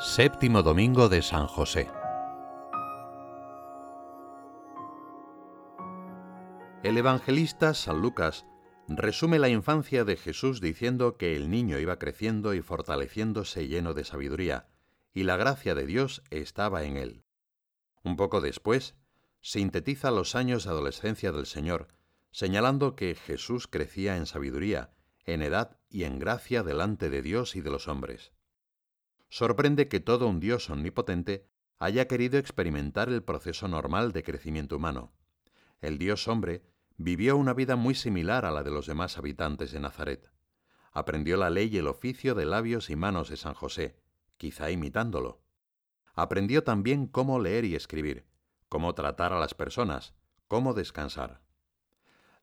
Séptimo Domingo de San José. El evangelista San Lucas resume la infancia de Jesús diciendo que el niño iba creciendo y fortaleciéndose lleno de sabiduría, y la gracia de Dios estaba en él. Un poco después, sintetiza los años de adolescencia del Señor, señalando que Jesús crecía en sabiduría, en edad y en gracia delante de Dios y de los hombres sorprende que todo un Dios omnipotente haya querido experimentar el proceso normal de crecimiento humano. El Dios hombre vivió una vida muy similar a la de los demás habitantes de Nazaret. Aprendió la ley y el oficio de labios y manos de San José, quizá imitándolo. Aprendió también cómo leer y escribir, cómo tratar a las personas, cómo descansar.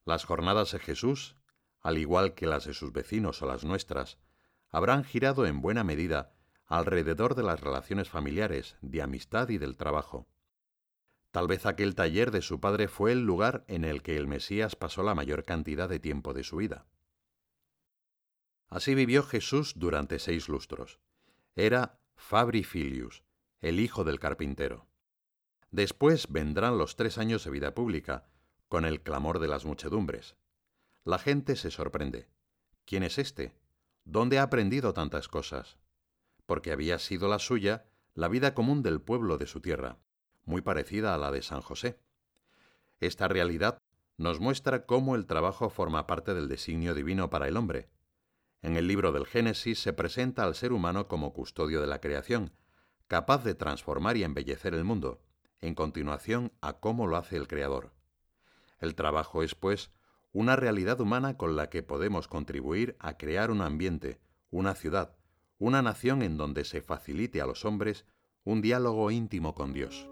Las jornadas de Jesús, al igual que las de sus vecinos o las nuestras, habrán girado en buena medida alrededor de las relaciones familiares, de amistad y del trabajo. Tal vez aquel taller de su padre fue el lugar en el que el Mesías pasó la mayor cantidad de tiempo de su vida. Así vivió Jesús durante seis lustros. Era Fabri Filius, el hijo del carpintero. Después vendrán los tres años de vida pública, con el clamor de las muchedumbres. La gente se sorprende. ¿Quién es este? ¿Dónde ha aprendido tantas cosas? Porque había sido la suya la vida común del pueblo de su tierra, muy parecida a la de San José. Esta realidad nos muestra cómo el trabajo forma parte del designio divino para el hombre. En el libro del Génesis se presenta al ser humano como custodio de la creación, capaz de transformar y embellecer el mundo, en continuación a cómo lo hace el Creador. El trabajo es, pues, una realidad humana con la que podemos contribuir a crear un ambiente, una ciudad, una nación en donde se facilite a los hombres un diálogo íntimo con Dios.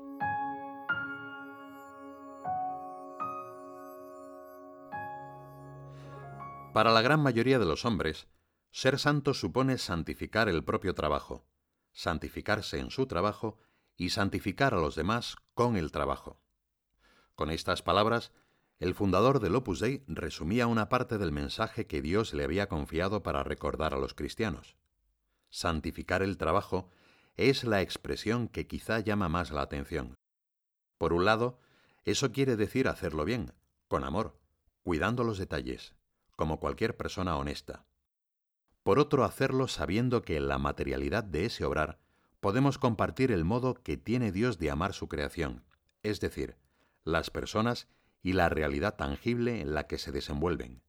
Para la gran mayoría de los hombres, ser santo supone santificar el propio trabajo, santificarse en su trabajo y santificar a los demás con el trabajo. Con estas palabras, el fundador del Opus Dei resumía una parte del mensaje que Dios le había confiado para recordar a los cristianos santificar el trabajo, es la expresión que quizá llama más la atención. Por un lado, eso quiere decir hacerlo bien, con amor, cuidando los detalles, como cualquier persona honesta. Por otro, hacerlo sabiendo que en la materialidad de ese obrar podemos compartir el modo que tiene Dios de amar su creación, es decir, las personas y la realidad tangible en la que se desenvuelven.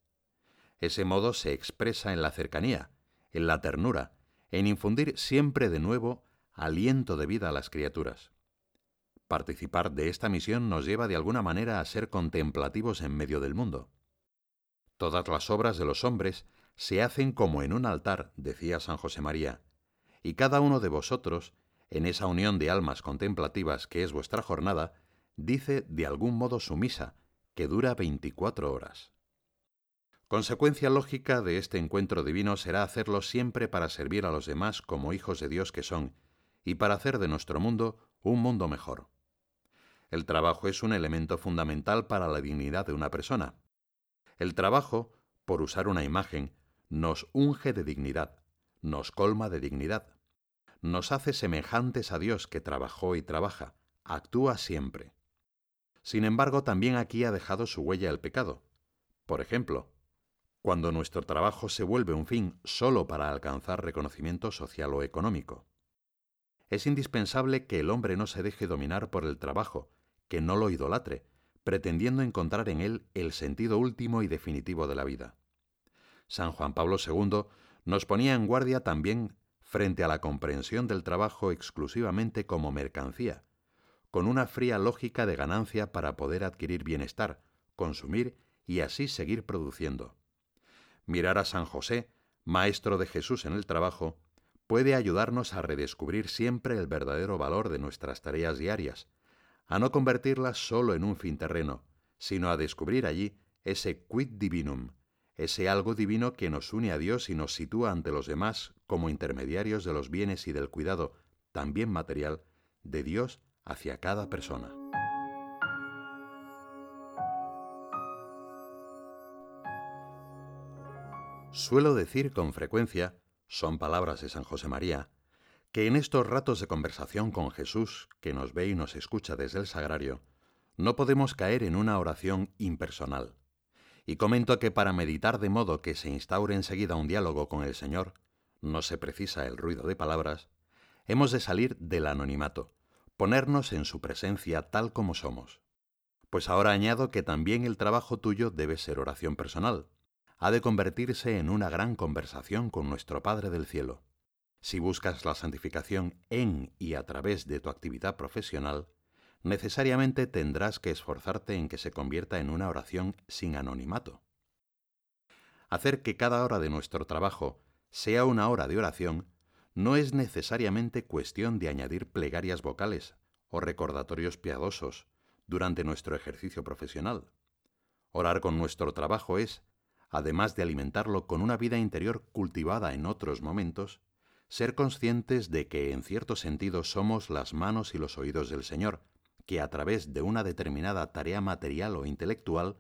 Ese modo se expresa en la cercanía, en la ternura, en infundir siempre de nuevo aliento de vida a las criaturas. Participar de esta misión nos lleva de alguna manera a ser contemplativos en medio del mundo. Todas las obras de los hombres se hacen como en un altar, decía San José María, y cada uno de vosotros, en esa unión de almas contemplativas que es vuestra jornada, dice de algún modo su misa, que dura veinticuatro horas. Consecuencia lógica de este encuentro divino será hacerlo siempre para servir a los demás como hijos de Dios que son, y para hacer de nuestro mundo un mundo mejor. El trabajo es un elemento fundamental para la dignidad de una persona. El trabajo, por usar una imagen, nos unge de dignidad, nos colma de dignidad, nos hace semejantes a Dios que trabajó y trabaja, actúa siempre. Sin embargo, también aquí ha dejado su huella el pecado. Por ejemplo, cuando nuestro trabajo se vuelve un fin solo para alcanzar reconocimiento social o económico. Es indispensable que el hombre no se deje dominar por el trabajo, que no lo idolatre, pretendiendo encontrar en él el sentido último y definitivo de la vida. San Juan Pablo II nos ponía en guardia también frente a la comprensión del trabajo exclusivamente como mercancía, con una fría lógica de ganancia para poder adquirir bienestar, consumir y así seguir produciendo. Mirar a San José, Maestro de Jesús en el trabajo, puede ayudarnos a redescubrir siempre el verdadero valor de nuestras tareas diarias, a no convertirlas solo en un fin terreno, sino a descubrir allí ese quid divinum, ese algo divino que nos une a Dios y nos sitúa ante los demás como intermediarios de los bienes y del cuidado, también material, de Dios hacia cada persona. Suelo decir con frecuencia, son palabras de San José María, que en estos ratos de conversación con Jesús, que nos ve y nos escucha desde el sagrario, no podemos caer en una oración impersonal. Y comento que para meditar de modo que se instaure enseguida un diálogo con el Señor, no se precisa el ruido de palabras, hemos de salir del anonimato, ponernos en su presencia tal como somos. Pues ahora añado que también el trabajo tuyo debe ser oración personal, ha de convertirse en una gran conversación con nuestro Padre del Cielo. Si buscas la santificación en y a través de tu actividad profesional, necesariamente tendrás que esforzarte en que se convierta en una oración sin anonimato. Hacer que cada hora de nuestro trabajo sea una hora de oración no es necesariamente cuestión de añadir plegarias vocales o recordatorios piadosos durante nuestro ejercicio profesional. Orar con nuestro trabajo es, además de alimentarlo con una vida interior cultivada en otros momentos, ser conscientes de que en cierto sentido somos las manos y los oídos del Señor, que a través de una determinada tarea material o intelectual,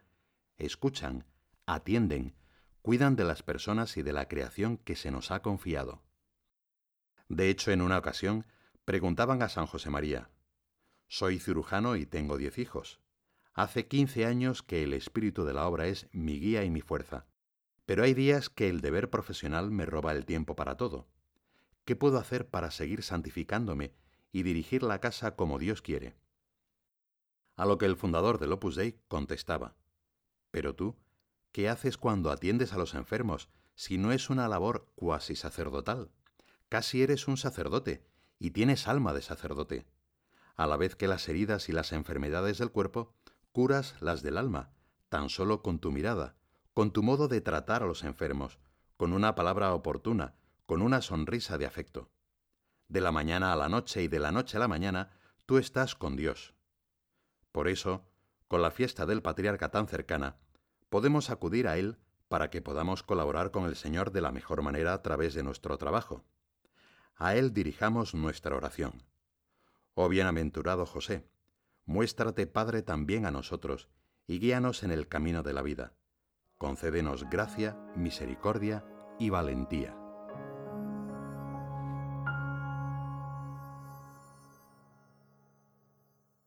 escuchan, atienden, cuidan de las personas y de la creación que se nos ha confiado. De hecho, en una ocasión, preguntaban a San José María, Soy cirujano y tengo diez hijos. Hace quince años que el espíritu de la obra es mi guía y mi fuerza, pero hay días que el deber profesional me roba el tiempo para todo. ¿Qué puedo hacer para seguir santificándome y dirigir la casa como Dios quiere? A lo que el fundador del Opus Dei contestaba, Pero tú, ¿qué haces cuando atiendes a los enfermos si no es una labor cuasi sacerdotal? Casi eres un sacerdote y tienes alma de sacerdote. A la vez que las heridas y las enfermedades del cuerpo, curas las del alma, tan solo con tu mirada, con tu modo de tratar a los enfermos, con una palabra oportuna, con una sonrisa de afecto. De la mañana a la noche y de la noche a la mañana, tú estás con Dios. Por eso, con la fiesta del patriarca tan cercana, podemos acudir a Él para que podamos colaborar con el Señor de la mejor manera a través de nuestro trabajo. A Él dirijamos nuestra oración. Oh bienaventurado José, muéstrate Padre también a nosotros y guíanos en el camino de la vida. Concédenos gracia, misericordia y valentía.